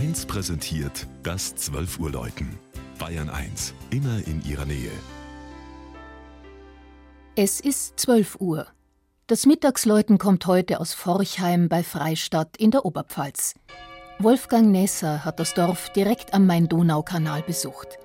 1 präsentiert das 12 Uhr Läuten. Bayern 1, immer in ihrer Nähe. Es ist 12 Uhr. Das Mittagsläuten kommt heute aus Forchheim bei Freistadt in der Oberpfalz. Wolfgang Nässer hat das Dorf direkt am Main-Donau-Kanal besucht.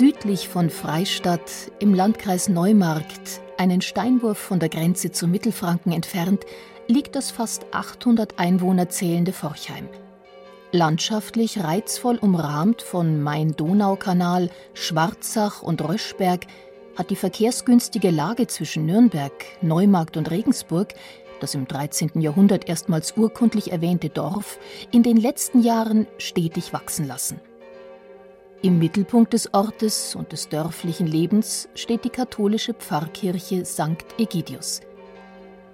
Südlich von Freistadt im Landkreis Neumarkt, einen Steinwurf von der Grenze zu Mittelfranken entfernt, liegt das fast 800 Einwohner zählende Forchheim. Landschaftlich reizvoll umrahmt von Main-Donau-Kanal, Schwarzach und Röschberg hat die verkehrsgünstige Lage zwischen Nürnberg, Neumarkt und Regensburg das im 13. Jahrhundert erstmals urkundlich erwähnte Dorf, in den letzten Jahren stetig wachsen lassen. Im Mittelpunkt des Ortes und des dörflichen Lebens steht die katholische Pfarrkirche St. Egidius.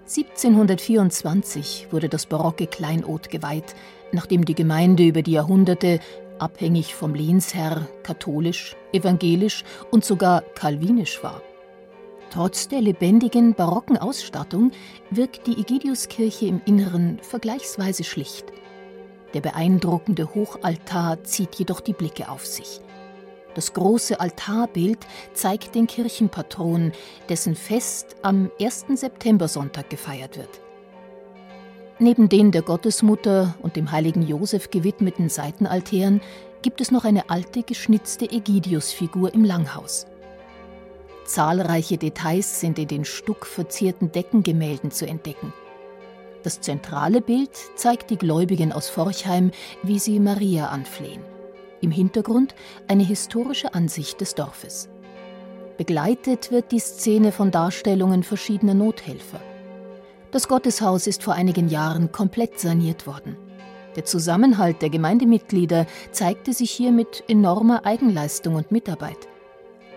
1724 wurde das barocke Kleinod geweiht, nachdem die Gemeinde über die Jahrhunderte, abhängig vom Lehnsherr, katholisch, evangelisch und sogar kalvinisch war. Trotz der lebendigen barocken Ausstattung wirkt die Egidiuskirche im Inneren vergleichsweise schlicht. Der beeindruckende Hochaltar zieht jedoch die Blicke auf sich. Das große Altarbild zeigt den Kirchenpatron, dessen Fest am 1. Septembersonntag gefeiert wird. Neben den der Gottesmutter und dem heiligen Josef gewidmeten Seitenaltären gibt es noch eine alte geschnitzte Ägidiusfigur im Langhaus. Zahlreiche Details sind in den stuckverzierten Deckengemälden zu entdecken. Das zentrale Bild zeigt die Gläubigen aus Forchheim, wie sie Maria anflehen. Im Hintergrund eine historische Ansicht des Dorfes. Begleitet wird die Szene von Darstellungen verschiedener Nothelfer. Das Gotteshaus ist vor einigen Jahren komplett saniert worden. Der Zusammenhalt der Gemeindemitglieder zeigte sich hier mit enormer Eigenleistung und Mitarbeit.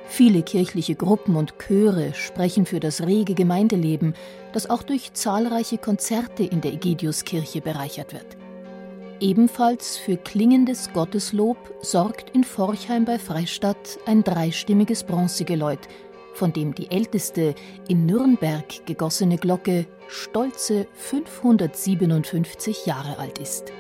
Viele kirchliche Gruppen und Chöre sprechen für das rege Gemeindeleben, das auch durch zahlreiche Konzerte in der Egidiuskirche bereichert wird. Ebenfalls für klingendes Gotteslob sorgt in Forchheim bei Freistadt ein dreistimmiges Bronzegeläut, von dem die älteste in Nürnberg gegossene Glocke stolze 557 Jahre alt ist.